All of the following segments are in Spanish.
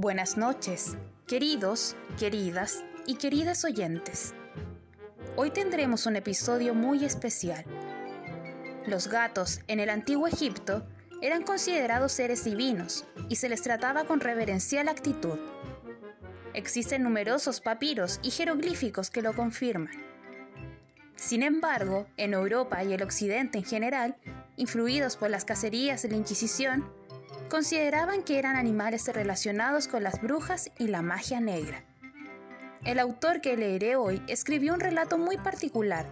Buenas noches, queridos, queridas y queridas oyentes. Hoy tendremos un episodio muy especial. Los gatos en el antiguo Egipto eran considerados seres divinos y se les trataba con reverencial actitud. Existen numerosos papiros y jeroglíficos que lo confirman. Sin embargo, en Europa y el Occidente en general, influidos por las cacerías de la Inquisición, consideraban que eran animales relacionados con las brujas y la magia negra. El autor que leeré hoy escribió un relato muy particular,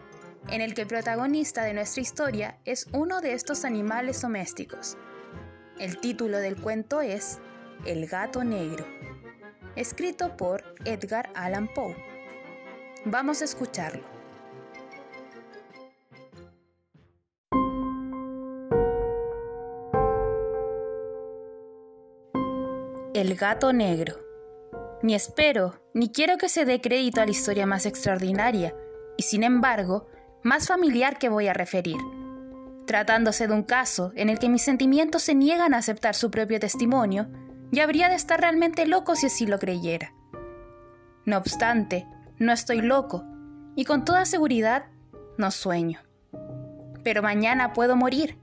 en el que el protagonista de nuestra historia es uno de estos animales domésticos. El título del cuento es El gato negro, escrito por Edgar Allan Poe. Vamos a escucharlo. El gato negro. Ni espero, ni quiero que se dé crédito a la historia más extraordinaria, y sin embargo, más familiar que voy a referir. Tratándose de un caso en el que mis sentimientos se niegan a aceptar su propio testimonio, ya habría de estar realmente loco si así lo creyera. No obstante, no estoy loco, y con toda seguridad, no sueño. Pero mañana puedo morir,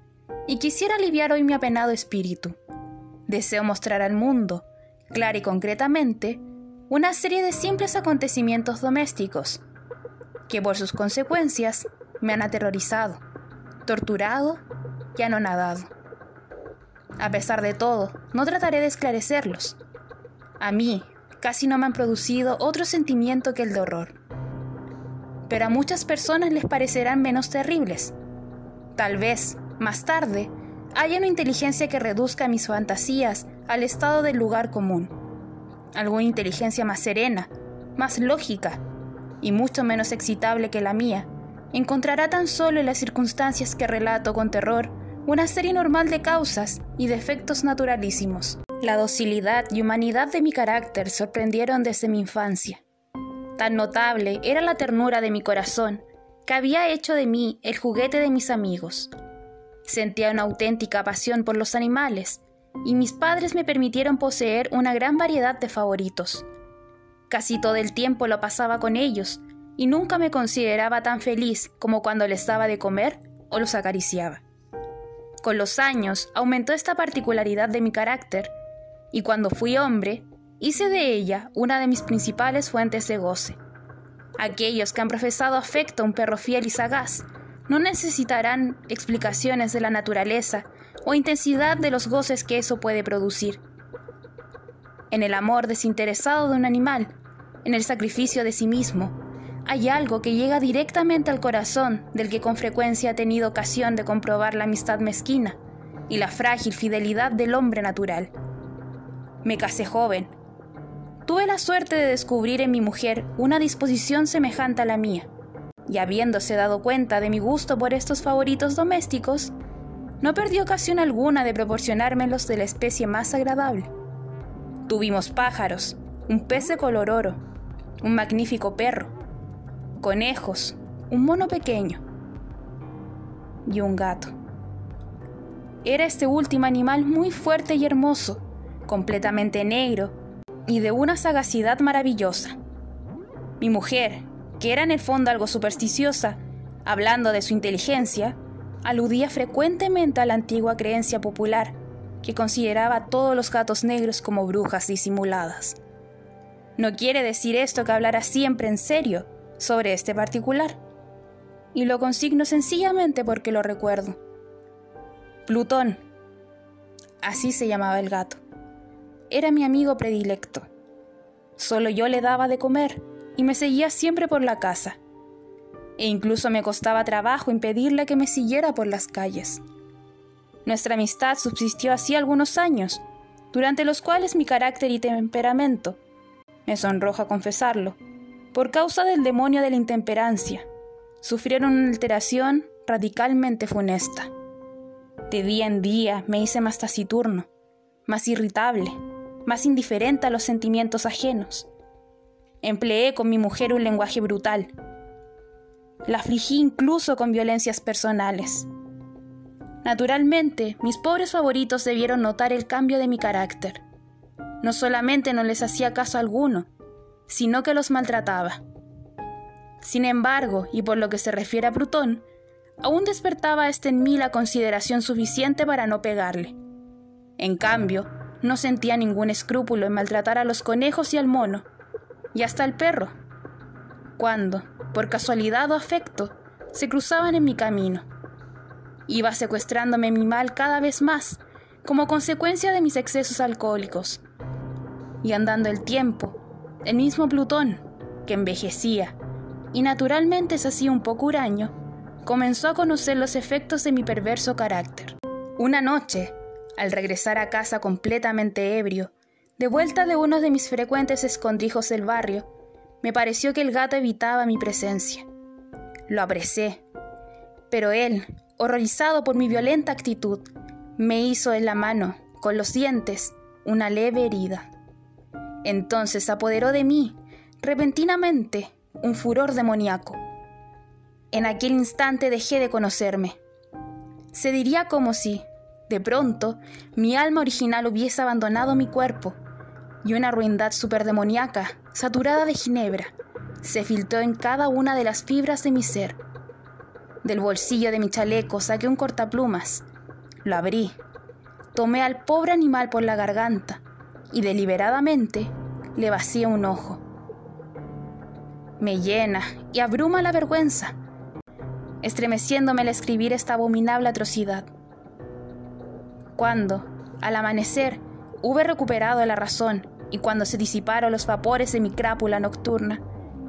y quisiera aliviar hoy mi apenado espíritu. Deseo mostrar al mundo, clara y concretamente, una serie de simples acontecimientos domésticos, que por sus consecuencias me han aterrorizado, torturado y anonadado. A pesar de todo, no trataré de esclarecerlos. A mí casi no me han producido otro sentimiento que el de horror. Pero a muchas personas les parecerán menos terribles. Tal vez, más tarde, haya una inteligencia que reduzca mis fantasías al estado del lugar común. Alguna inteligencia más serena, más lógica y mucho menos excitable que la mía, encontrará tan solo en las circunstancias que relato con terror una serie normal de causas y defectos naturalísimos. La docilidad y humanidad de mi carácter sorprendieron desde mi infancia. Tan notable era la ternura de mi corazón, que había hecho de mí el juguete de mis amigos. Sentía una auténtica pasión por los animales, y mis padres me permitieron poseer una gran variedad de favoritos. Casi todo el tiempo lo pasaba con ellos, y nunca me consideraba tan feliz como cuando les daba de comer o los acariciaba. Con los años aumentó esta particularidad de mi carácter, y cuando fui hombre, hice de ella una de mis principales fuentes de goce. Aquellos que han profesado afecto a un perro fiel y sagaz no necesitarán explicaciones de la naturaleza o intensidad de los goces que eso puede producir. En el amor desinteresado de un animal, en el sacrificio de sí mismo, hay algo que llega directamente al corazón del que con frecuencia ha tenido ocasión de comprobar la amistad mezquina y la frágil fidelidad del hombre natural. Me casé joven. Tuve la suerte de descubrir en mi mujer una disposición semejante a la mía y habiéndose dado cuenta de mi gusto por estos favoritos domésticos, no perdió ocasión alguna de proporcionármelos de la especie más agradable. Tuvimos pájaros, un pez de color oro, un magnífico perro, conejos, un mono pequeño y un gato. Era este último animal muy fuerte y hermoso, completamente negro y de una sagacidad maravillosa. Mi mujer, que era en el fondo algo supersticiosa, hablando de su inteligencia, aludía frecuentemente a la antigua creencia popular, que consideraba a todos los gatos negros como brujas disimuladas. No quiere decir esto que hablara siempre en serio sobre este particular, y lo consigno sencillamente porque lo recuerdo. Plutón, así se llamaba el gato, era mi amigo predilecto. Solo yo le daba de comer, y me seguía siempre por la casa. E incluso me costaba trabajo impedirle que me siguiera por las calles. Nuestra amistad subsistió así algunos años, durante los cuales mi carácter y temperamento, me sonroja confesarlo, por causa del demonio de la intemperancia, sufrieron una alteración radicalmente funesta. De día en día me hice más taciturno, más irritable, más indiferente a los sentimientos ajenos Empleé con mi mujer un lenguaje brutal. La afligí incluso con violencias personales. Naturalmente, mis pobres favoritos debieron notar el cambio de mi carácter. no solamente no les hacía caso alguno, sino que los maltrataba. Sin embargo, y por lo que se refiere a Plutón, aún despertaba este en mí la consideración suficiente para no pegarle. En cambio, no sentía ningún escrúpulo en maltratar a los conejos y al mono, y hasta al perro, cuando, por casualidad o afecto, se cruzaban en mi camino. Iba secuestrándome mi mal cada vez más, como consecuencia de mis excesos alcohólicos. Y andando el tiempo, el mismo Plutón, que envejecía y naturalmente se hacía un poco huraño, comenzó a conocer los efectos de mi perverso carácter. Una noche, al regresar a casa completamente ebrio, de vuelta de uno de mis frecuentes escondrijos del barrio, me pareció que el gato evitaba mi presencia. Lo apresé, pero él, horrorizado por mi violenta actitud, me hizo en la mano, con los dientes, una leve herida. Entonces apoderó de mí, repentinamente, un furor demoníaco. En aquel instante dejé de conocerme. Se diría como si, de pronto, mi alma original hubiese abandonado mi cuerpo, y una ruindad superdemoniaca, saturada de ginebra, se filtró en cada una de las fibras de mi ser. Del bolsillo de mi chaleco saqué un cortaplumas, lo abrí, tomé al pobre animal por la garganta y deliberadamente le vacié un ojo. Me llena y abruma la vergüenza, estremeciéndome al escribir esta abominable atrocidad. Cuando, al amanecer, hube recuperado la razón y cuando se disiparon los vapores de mi crápula nocturna,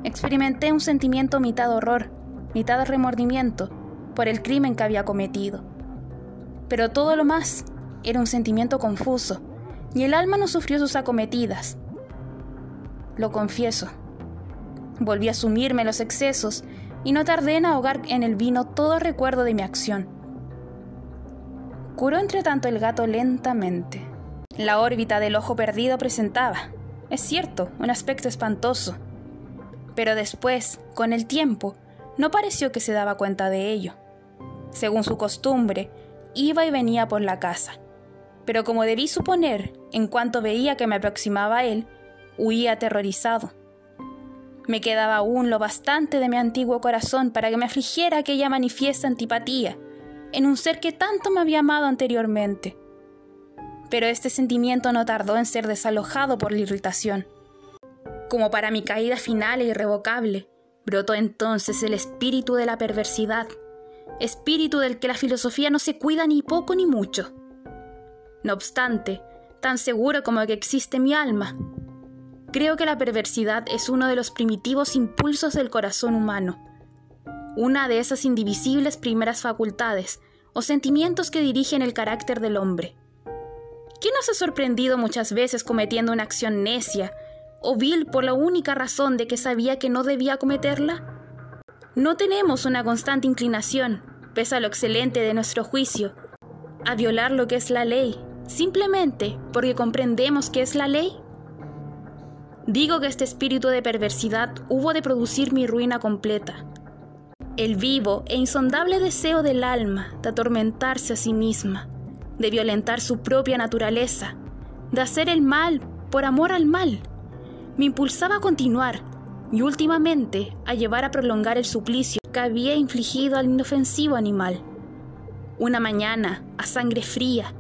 experimenté un sentimiento mitad horror, mitad remordimiento por el crimen que había cometido. Pero todo lo más era un sentimiento confuso, y el alma no sufrió sus acometidas. Lo confieso. Volví a sumirme los excesos y no tardé en ahogar en el vino todo recuerdo de mi acción. Curó entre tanto el gato lentamente. La órbita del ojo perdido presentaba, es cierto, un aspecto espantoso. Pero después, con el tiempo, no pareció que se daba cuenta de ello. Según su costumbre, iba y venía por la casa. Pero como debí suponer, en cuanto veía que me aproximaba a él, huía aterrorizado. Me quedaba aún lo bastante de mi antiguo corazón para que me afligiera aquella manifiesta antipatía en un ser que tanto me había amado anteriormente. Pero este sentimiento no tardó en ser desalojado por la irritación. Como para mi caída final e irrevocable, brotó entonces el espíritu de la perversidad, espíritu del que la filosofía no se cuida ni poco ni mucho. No obstante, tan seguro como que existe mi alma, creo que la perversidad es uno de los primitivos impulsos del corazón humano, una de esas indivisibles primeras facultades o sentimientos que dirigen el carácter del hombre. ¿Quién nos ha sorprendido muchas veces cometiendo una acción necia o vil por la única razón de que sabía que no debía cometerla? No tenemos una constante inclinación, pese a lo excelente de nuestro juicio, a violar lo que es la ley, simplemente porque comprendemos que es la ley. Digo que este espíritu de perversidad hubo de producir mi ruina completa. El vivo e insondable deseo del alma de atormentarse a sí misma, de violentar su propia naturaleza, de hacer el mal por amor al mal, me impulsaba a continuar y últimamente a llevar a prolongar el suplicio que había infligido al inofensivo animal. Una mañana, a sangre fría,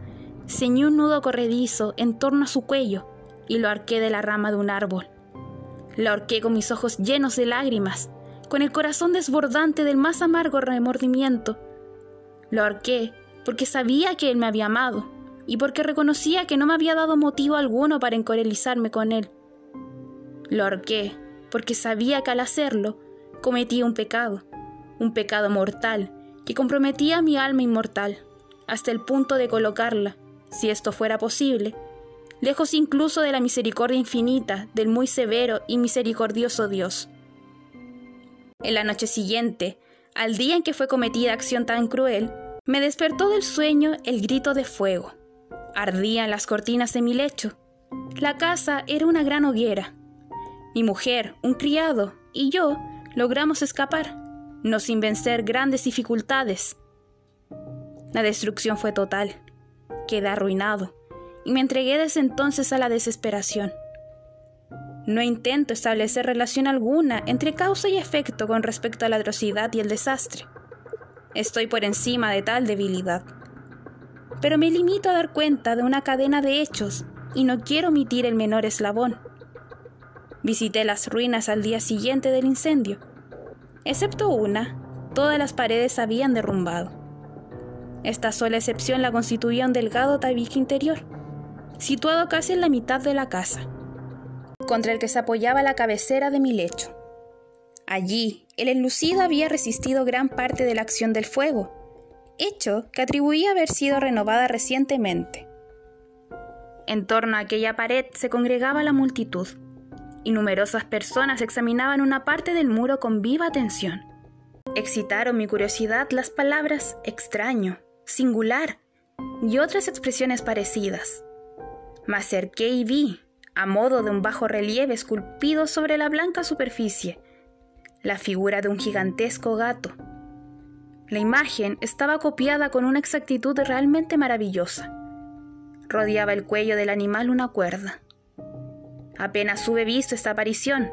ceñí un nudo corredizo en torno a su cuello y lo arqué de la rama de un árbol. Lo ahorqué con mis ojos llenos de lágrimas, con el corazón desbordante del más amargo remordimiento. Lo ahorqué porque sabía que él me había amado y porque reconocía que no me había dado motivo alguno para encorelizarme con él. Lo ahorqué porque sabía que al hacerlo cometía un pecado, un pecado mortal que comprometía mi alma inmortal, hasta el punto de colocarla, si esto fuera posible, lejos incluso de la misericordia infinita del muy severo y misericordioso Dios. En la noche siguiente, al día en que fue cometida acción tan cruel, me despertó del sueño el grito de fuego. Ardían las cortinas de mi lecho. La casa era una gran hoguera. Mi mujer, un criado y yo logramos escapar, no sin vencer grandes dificultades. La destrucción fue total. Quedé arruinado, y me entregué desde entonces a la desesperación. No intento establecer relación alguna entre causa y efecto con respecto a la atrocidad y el desastre. Estoy por encima de tal debilidad. Pero me limito a dar cuenta de una cadena de hechos y no quiero omitir el menor eslabón. Visité las ruinas al día siguiente del incendio. Excepto una, todas las paredes habían derrumbado. Esta sola excepción la constituía un delgado tabique interior, situado casi en la mitad de la casa, contra el que se apoyaba la cabecera de mi lecho. Allí, el enlucido había resistido gran parte de la acción del fuego, hecho que atribuía haber sido renovada recientemente. En torno a aquella pared se congregaba la multitud, y numerosas personas examinaban una parte del muro con viva atención. Excitaron mi curiosidad las palabras extraño, singular y otras expresiones parecidas. Me acerqué y vi, a modo de un bajo relieve esculpido sobre la blanca superficie, la figura de un gigantesco gato. La imagen estaba copiada con una exactitud realmente maravillosa. Rodeaba el cuello del animal una cuerda. Apenas hube visto esta aparición,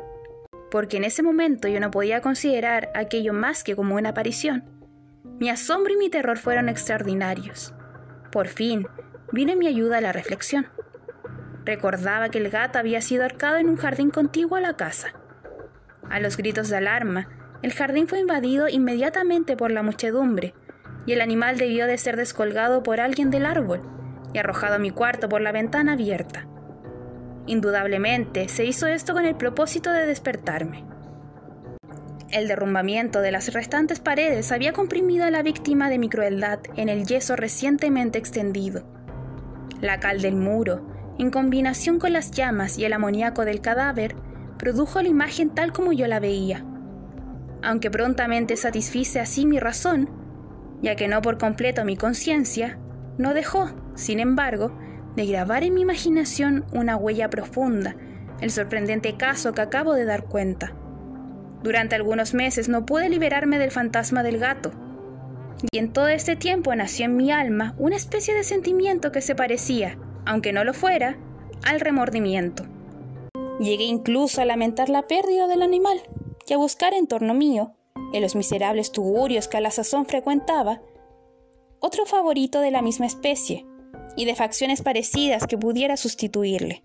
porque en ese momento yo no podía considerar aquello más que como una aparición. Mi asombro y mi terror fueron extraordinarios. Por fin, vino en mi ayuda a la reflexión. Recordaba que el gato había sido arcado en un jardín contiguo a la casa. A los gritos de alarma, el jardín fue invadido inmediatamente por la muchedumbre, y el animal debió de ser descolgado por alguien del árbol y arrojado a mi cuarto por la ventana abierta. Indudablemente, se hizo esto con el propósito de despertarme. El derrumbamiento de las restantes paredes había comprimido a la víctima de mi crueldad en el yeso recientemente extendido. La cal del muro, en combinación con las llamas y el amoníaco del cadáver, produjo la imagen tal como yo la veía. Aunque prontamente satisfice así mi razón, ya que no por completo mi conciencia, no dejó, sin embargo, de grabar en mi imaginación una huella profunda, el sorprendente caso que acabo de dar cuenta. Durante algunos meses no pude liberarme del fantasma del gato, y en todo este tiempo nació en mi alma una especie de sentimiento que se parecía, aunque no lo fuera, al remordimiento. Llegué incluso a lamentar la pérdida del animal y a buscar en torno mío, en los miserables tugurios que a la sazón frecuentaba, otro favorito de la misma especie, y de facciones parecidas que pudiera sustituirle.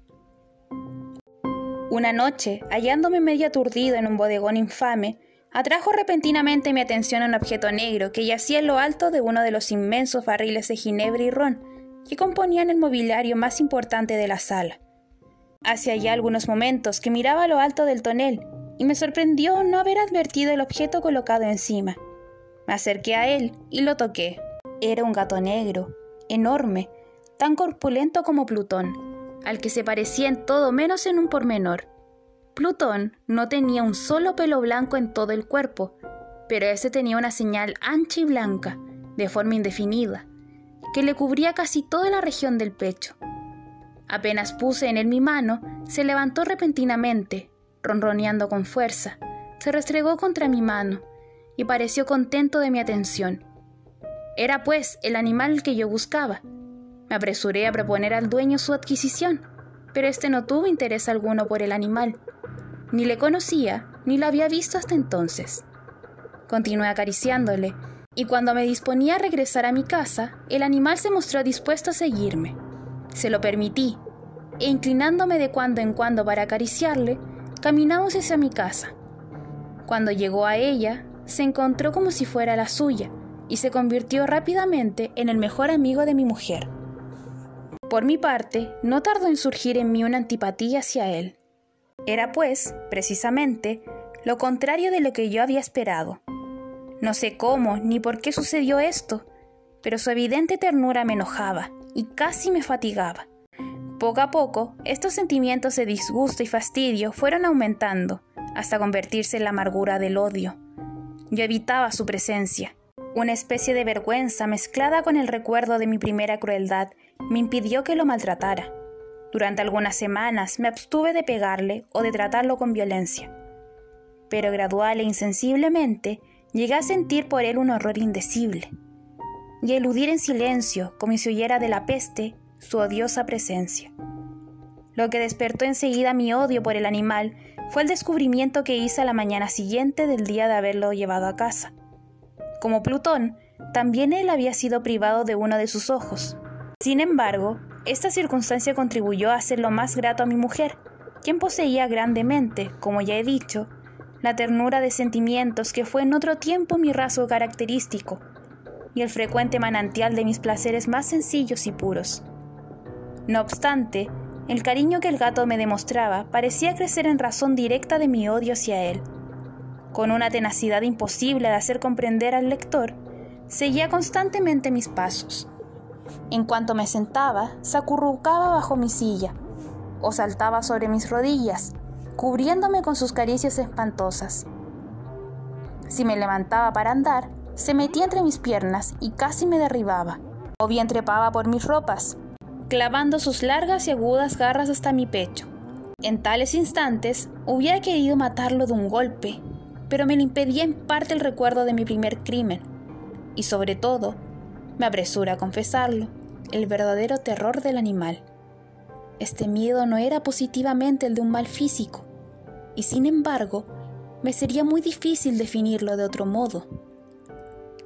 Una noche, hallándome medio aturdido en un bodegón infame, atrajo repentinamente mi atención a un objeto negro que yacía en lo alto de uno de los inmensos barriles de ginebra y ron que componían el mobiliario más importante de la sala. Hace ya algunos momentos que miraba a lo alto del tonel y me sorprendió no haber advertido el objeto colocado encima. Me acerqué a él y lo toqué. Era un gato negro, enorme, tan corpulento como Plutón, al que se parecía en todo menos en un pormenor. Plutón no tenía un solo pelo blanco en todo el cuerpo, pero ese tenía una señal ancha y blanca, de forma indefinida, que le cubría casi toda la región del pecho. Apenas puse en él mi mano, se levantó repentinamente, ronroneando con fuerza, se restregó contra mi mano y pareció contento de mi atención. Era pues el animal que yo buscaba, me apresuré a proponer al dueño su adquisición, pero este no tuvo interés alguno por el animal. Ni le conocía, ni lo había visto hasta entonces. Continué acariciándole, y cuando me disponía a regresar a mi casa, el animal se mostró dispuesto a seguirme. Se lo permití, e inclinándome de cuando en cuando para acariciarle, caminamos hacia mi casa. Cuando llegó a ella, se encontró como si fuera la suya, y se convirtió rápidamente en el mejor amigo de mi mujer. Por mi parte, no tardó en surgir en mí una antipatía hacia él. Era, pues, precisamente, lo contrario de lo que yo había esperado. No sé cómo ni por qué sucedió esto, pero su evidente ternura me enojaba y casi me fatigaba. Poco a poco, estos sentimientos de disgusto y fastidio fueron aumentando, hasta convertirse en la amargura del odio. Yo evitaba su presencia. Una especie de vergüenza mezclada con el recuerdo de mi primera crueldad me impidió que lo maltratara. Durante algunas semanas me abstuve de pegarle o de tratarlo con violencia. Pero gradual e insensiblemente llegué a sentir por él un horror indecible. Y eludir en silencio, como si huyera de la peste, su odiosa presencia. Lo que despertó enseguida mi odio por el animal fue el descubrimiento que hice a la mañana siguiente del día de haberlo llevado a casa. Como Plutón, también él había sido privado de uno de sus ojos. Sin embargo, esta circunstancia contribuyó a hacerlo más grato a mi mujer, quien poseía grandemente, como ya he dicho, la ternura de sentimientos que fue en otro tiempo mi rasgo característico, y el frecuente manantial de mis placeres más sencillos y puros. No obstante, el cariño que el gato me demostraba parecía crecer en razón directa de mi odio hacia él. Con una tenacidad imposible de hacer comprender al lector, seguía constantemente mis pasos. En cuanto me sentaba, se acurrucaba bajo mi silla, o saltaba sobre mis rodillas, cubriéndome con sus caricias espantosas. Si me levantaba para andar, se metía entre mis piernas y casi me derribaba, o bien trepaba por mis ropas, clavando sus largas y agudas garras hasta mi pecho. En tales instantes hubiera querido matarlo de un golpe, pero me lo impedía en parte el recuerdo de mi primer crimen, y sobre todo, me apresura a confesarlo, el verdadero terror del animal. Este miedo no era positivamente el de un mal físico, y sin embargo, me sería muy difícil definirlo de otro modo.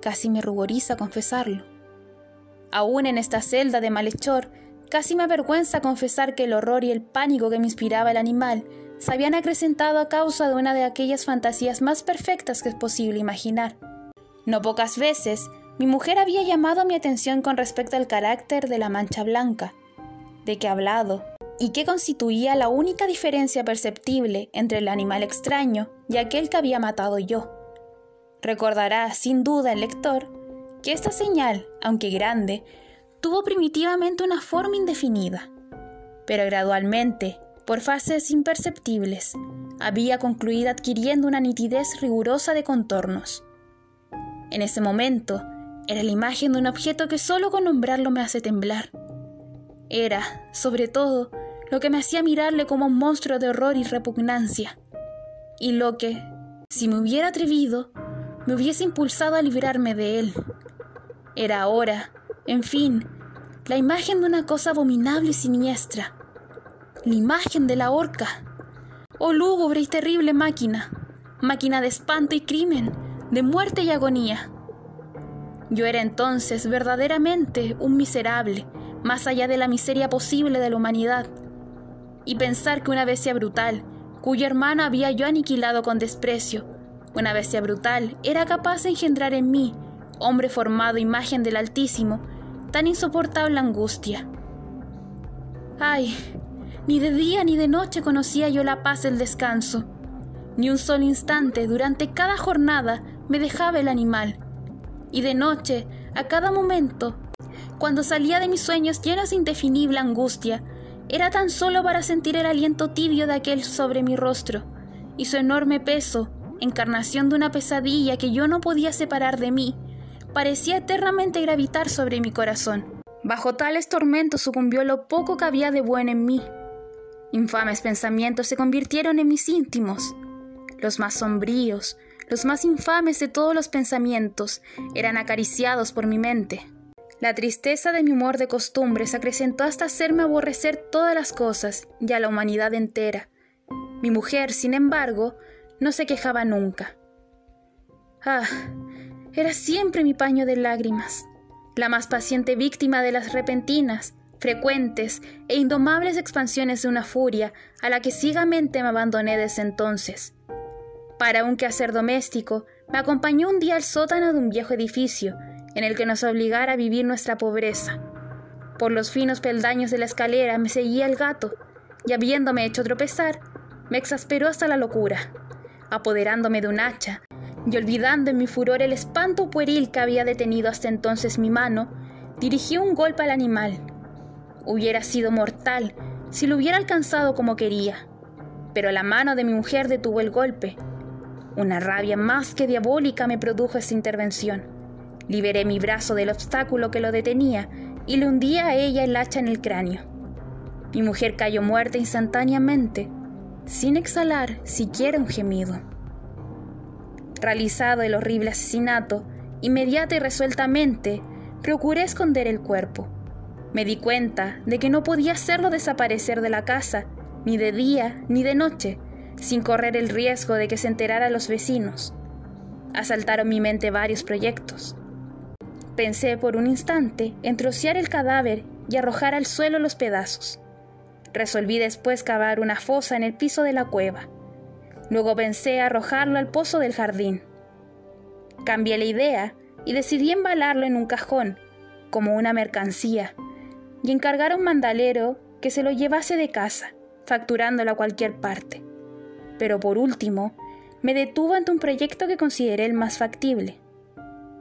Casi me ruboriza confesarlo. Aún en esta celda de malhechor, casi me avergüenza confesar que el horror y el pánico que me inspiraba el animal se habían acrecentado a causa de una de aquellas fantasías más perfectas que es posible imaginar. No pocas veces mi mujer había llamado mi atención con respecto al carácter de la mancha blanca, de que hablado, y que constituía la única diferencia perceptible entre el animal extraño y aquel que había matado yo. Recordará, sin duda, el lector, que esta señal, aunque grande, tuvo primitivamente una forma indefinida, pero gradualmente, por fases imperceptibles, había concluido adquiriendo una nitidez rigurosa de contornos. En ese momento, era la imagen de un objeto que solo con nombrarlo me hace temblar. Era, sobre todo, lo que me hacía mirarle como un monstruo de horror y repugnancia. Y lo que, si me hubiera atrevido, me hubiese impulsado a librarme de él. Era ahora, en fin, la imagen de una cosa abominable y siniestra. La imagen de la horca. Oh lúgubre y terrible máquina. Máquina de espanto y crimen, de muerte y agonía. Yo era entonces verdaderamente un miserable, más allá de la miseria posible de la humanidad. Y pensar que una bestia brutal, cuyo hermano había yo aniquilado con desprecio, una bestia brutal era capaz de engendrar en mí, hombre formado imagen del Altísimo, tan insoportable angustia. Ay, ni de día ni de noche conocía yo la paz del descanso. Ni un solo instante durante cada jornada me dejaba el animal y de noche, a cada momento, cuando salía de mis sueños llenos de indefinible angustia, era tan solo para sentir el aliento tibio de aquel sobre mi rostro, y su enorme peso, encarnación de una pesadilla que yo no podía separar de mí, parecía eternamente gravitar sobre mi corazón. Bajo tales tormentos sucumbió lo poco que había de bueno en mí. Infames pensamientos se convirtieron en mis íntimos, los más sombríos, los más infames de todos los pensamientos eran acariciados por mi mente. La tristeza de mi humor de costumbre se acrecentó hasta hacerme aborrecer todas las cosas y a la humanidad entera. Mi mujer, sin embargo, no se quejaba nunca. Ah, era siempre mi paño de lágrimas, la más paciente víctima de las repentinas, frecuentes e indomables expansiones de una furia a la que ciegamente me abandoné desde entonces. Para un quehacer doméstico, me acompañó un día al sótano de un viejo edificio, en el que nos obligara a vivir nuestra pobreza. Por los finos peldaños de la escalera me seguía el gato, y habiéndome hecho tropezar, me exasperó hasta la locura. Apoderándome de un hacha, y olvidando en mi furor el espanto pueril que había detenido hasta entonces mi mano, dirigí un golpe al animal. Hubiera sido mortal si lo hubiera alcanzado como quería, pero la mano de mi mujer detuvo el golpe, una rabia más que diabólica me produjo esta intervención. Liberé mi brazo del obstáculo que lo detenía y le hundí a ella el hacha en el cráneo. Mi mujer cayó muerta instantáneamente, sin exhalar siquiera un gemido. Realizado el horrible asesinato, inmediata y resueltamente, procuré esconder el cuerpo. Me di cuenta de que no podía hacerlo desaparecer de la casa, ni de día ni de noche, sin correr el riesgo de que se enteraran los vecinos. Asaltaron mi mente varios proyectos. Pensé por un instante en trocear el cadáver y arrojar al suelo los pedazos. Resolví después cavar una fosa en el piso de la cueva. Luego pensé arrojarlo al pozo del jardín. Cambié la idea y decidí embalarlo en un cajón, como una mercancía, y encargar a un mandalero que se lo llevase de casa, facturándolo a cualquier parte. Pero por último, me detuvo ante un proyecto que consideré el más factible.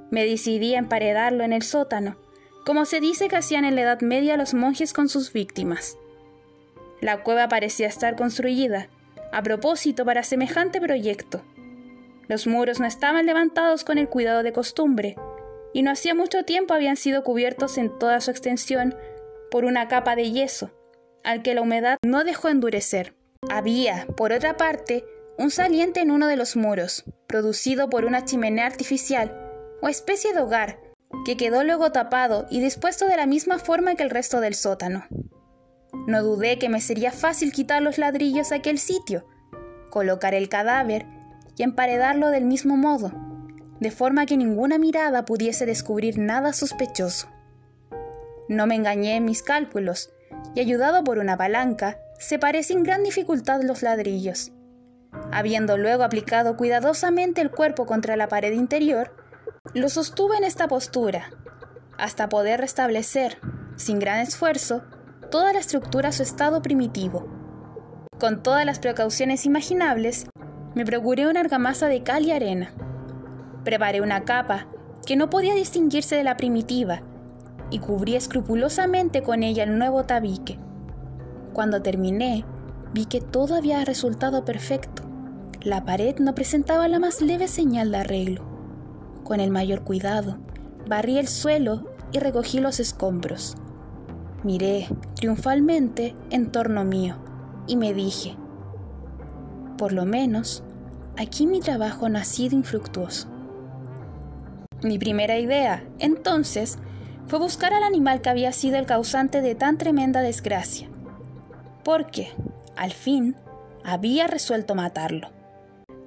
Me decidí a emparedarlo en el sótano, como se dice que hacían en la Edad Media los monjes con sus víctimas. La cueva parecía estar construida, a propósito para semejante proyecto. Los muros no estaban levantados con el cuidado de costumbre, y no hacía mucho tiempo habían sido cubiertos en toda su extensión por una capa de yeso, al que la humedad no dejó endurecer. Había, por otra parte, un saliente en uno de los muros, producido por una chimenea artificial o especie de hogar, que quedó luego tapado y dispuesto de la misma forma que el resto del sótano. No dudé que me sería fácil quitar los ladrillos a aquel sitio, colocar el cadáver y emparedarlo del mismo modo, de forma que ninguna mirada pudiese descubrir nada sospechoso. No me engañé en mis cálculos, y ayudado por una palanca, separé sin gran dificultad los ladrillos. Habiendo luego aplicado cuidadosamente el cuerpo contra la pared interior, lo sostuve en esta postura, hasta poder restablecer, sin gran esfuerzo, toda la estructura a su estado primitivo. Con todas las precauciones imaginables, me procuré una argamasa de cal y arena. Preparé una capa que no podía distinguirse de la primitiva y cubrí escrupulosamente con ella el nuevo tabique. Cuando terminé, vi que todo había resultado perfecto. La pared no presentaba la más leve señal de arreglo. Con el mayor cuidado, barrí el suelo y recogí los escombros. Miré triunfalmente en torno mío y me dije, por lo menos, aquí mi trabajo ha sido infructuoso. Mi primera idea, entonces, fue buscar al animal que había sido el causante de tan tremenda desgracia, porque, al fin, había resuelto matarlo.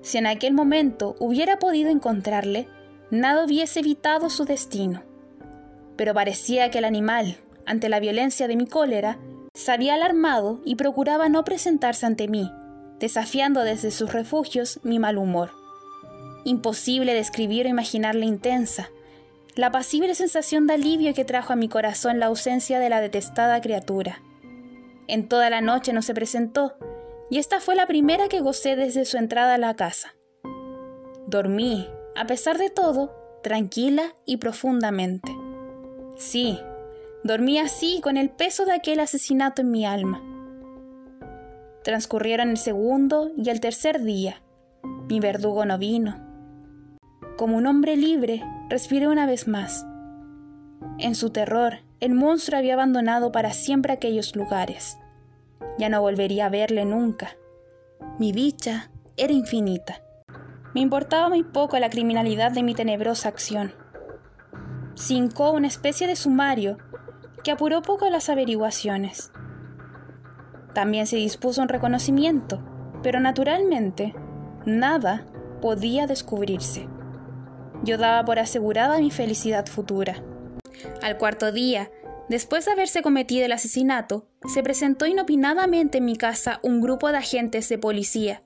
Si en aquel momento hubiera podido encontrarle, nada hubiese evitado su destino. Pero parecía que el animal, ante la violencia de mi cólera, se había alarmado y procuraba no presentarse ante mí, desafiando desde sus refugios mi mal humor. Imposible describir o imaginar la intensa, la pasible sensación de alivio que trajo a mi corazón la ausencia de la detestada criatura. En toda la noche no se presentó, y esta fue la primera que gocé desde su entrada a la casa. Dormí, a pesar de todo, tranquila y profundamente. Sí, Dormí así con el peso de aquel asesinato en mi alma. Transcurrieron el segundo y el tercer día. Mi verdugo no vino. Como un hombre libre, respiré una vez más. En su terror, el monstruo había abandonado para siempre aquellos lugares. Ya no volvería a verle nunca. Mi dicha era infinita. Me importaba muy poco la criminalidad de mi tenebrosa acción. Cincó una especie de sumario que apuró poco las averiguaciones. También se dispuso un reconocimiento, pero naturalmente nada podía descubrirse. Yo daba por asegurada mi felicidad futura. Al cuarto día, después de haberse cometido el asesinato, se presentó inopinadamente en mi casa un grupo de agentes de policía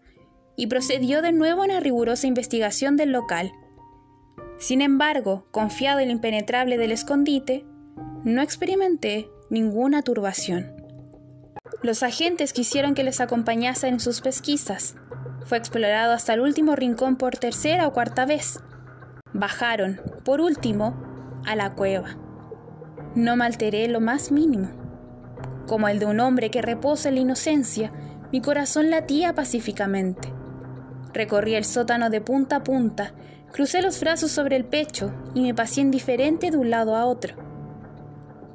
y procedió de nuevo a una rigurosa investigación del local. Sin embargo, confiado en lo impenetrable del escondite, no experimenté ninguna turbación. Los agentes quisieron que les acompañase en sus pesquisas. Fue explorado hasta el último rincón por tercera o cuarta vez. Bajaron, por último, a la cueva. No me alteré lo más mínimo. Como el de un hombre que reposa en la inocencia, mi corazón latía pacíficamente. Recorrí el sótano de punta a punta, crucé los brazos sobre el pecho y me pasé indiferente de un lado a otro.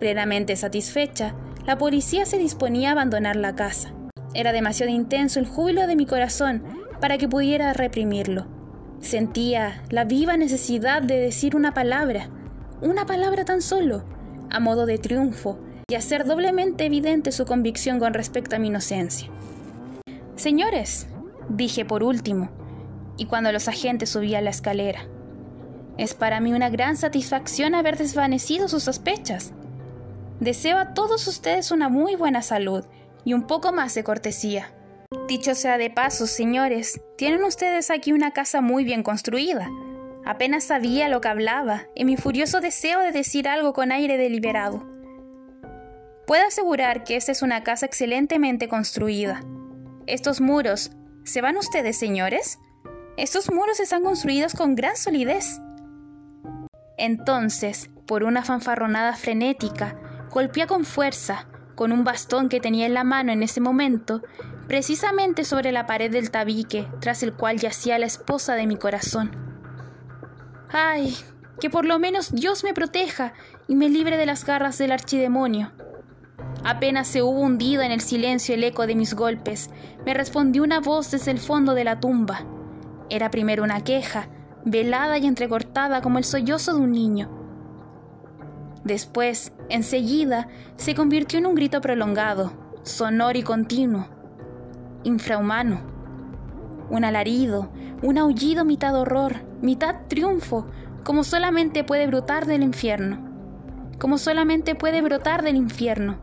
Plenamente satisfecha, la policía se disponía a abandonar la casa. Era demasiado intenso el júbilo de mi corazón para que pudiera reprimirlo. Sentía la viva necesidad de decir una palabra, una palabra tan solo, a modo de triunfo, y hacer doblemente evidente su convicción con respecto a mi inocencia. Señores, dije por último, y cuando los agentes subían la escalera, es para mí una gran satisfacción haber desvanecido sus sospechas. Deseo a todos ustedes una muy buena salud y un poco más de cortesía. Dicho sea de paso, señores, tienen ustedes aquí una casa muy bien construida. Apenas sabía lo que hablaba, en mi furioso deseo de decir algo con aire deliberado. Puedo asegurar que esta es una casa excelentemente construida. Estos muros, ¿se van ustedes, señores? Estos muros están construidos con gran solidez. Entonces, por una fanfarronada frenética, golpeé con fuerza, con un bastón que tenía en la mano en ese momento, precisamente sobre la pared del tabique, tras el cual yacía la esposa de mi corazón. ¡Ay! Que por lo menos Dios me proteja y me libre de las garras del archidemonio. Apenas se hubo hundido en el silencio el eco de mis golpes, me respondió una voz desde el fondo de la tumba. Era primero una queja, velada y entrecortada como el sollozo de un niño. Después, enseguida, se convirtió en un grito prolongado, sonoro y continuo, infrahumano. Un alarido, un aullido mitad horror, mitad triunfo, como solamente puede brotar del infierno. Como solamente puede brotar del infierno.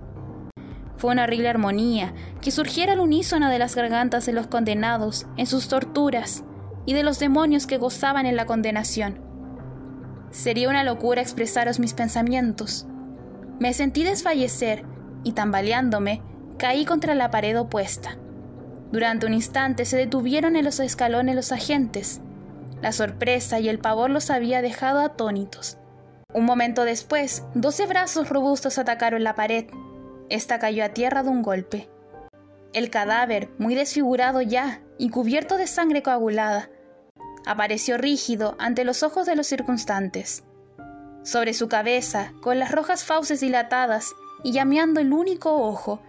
Fue una horrible armonía que surgiera al unísono de las gargantas de los condenados en sus torturas y de los demonios que gozaban en la condenación. Sería una locura expresaros mis pensamientos. Me sentí desfallecer y tambaleándome caí contra la pared opuesta. Durante un instante se detuvieron en los escalones los agentes. La sorpresa y el pavor los había dejado atónitos. Un momento después, doce brazos robustos atacaron la pared. Esta cayó a tierra de un golpe. El cadáver, muy desfigurado ya y cubierto de sangre coagulada, apareció rígido ante los ojos de los circunstantes. Sobre su cabeza, con las rojas fauces dilatadas y llameando el único ojo,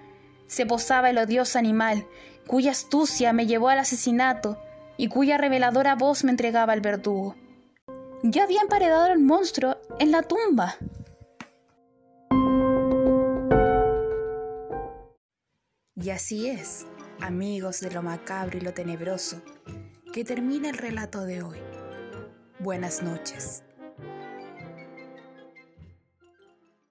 se posaba el odioso animal, cuya astucia me llevó al asesinato y cuya reveladora voz me entregaba al verdugo. Yo había emparedado al monstruo en la tumba. Y así es, amigos de lo macabro y lo tenebroso, que termina el relato de hoy. Buenas noches.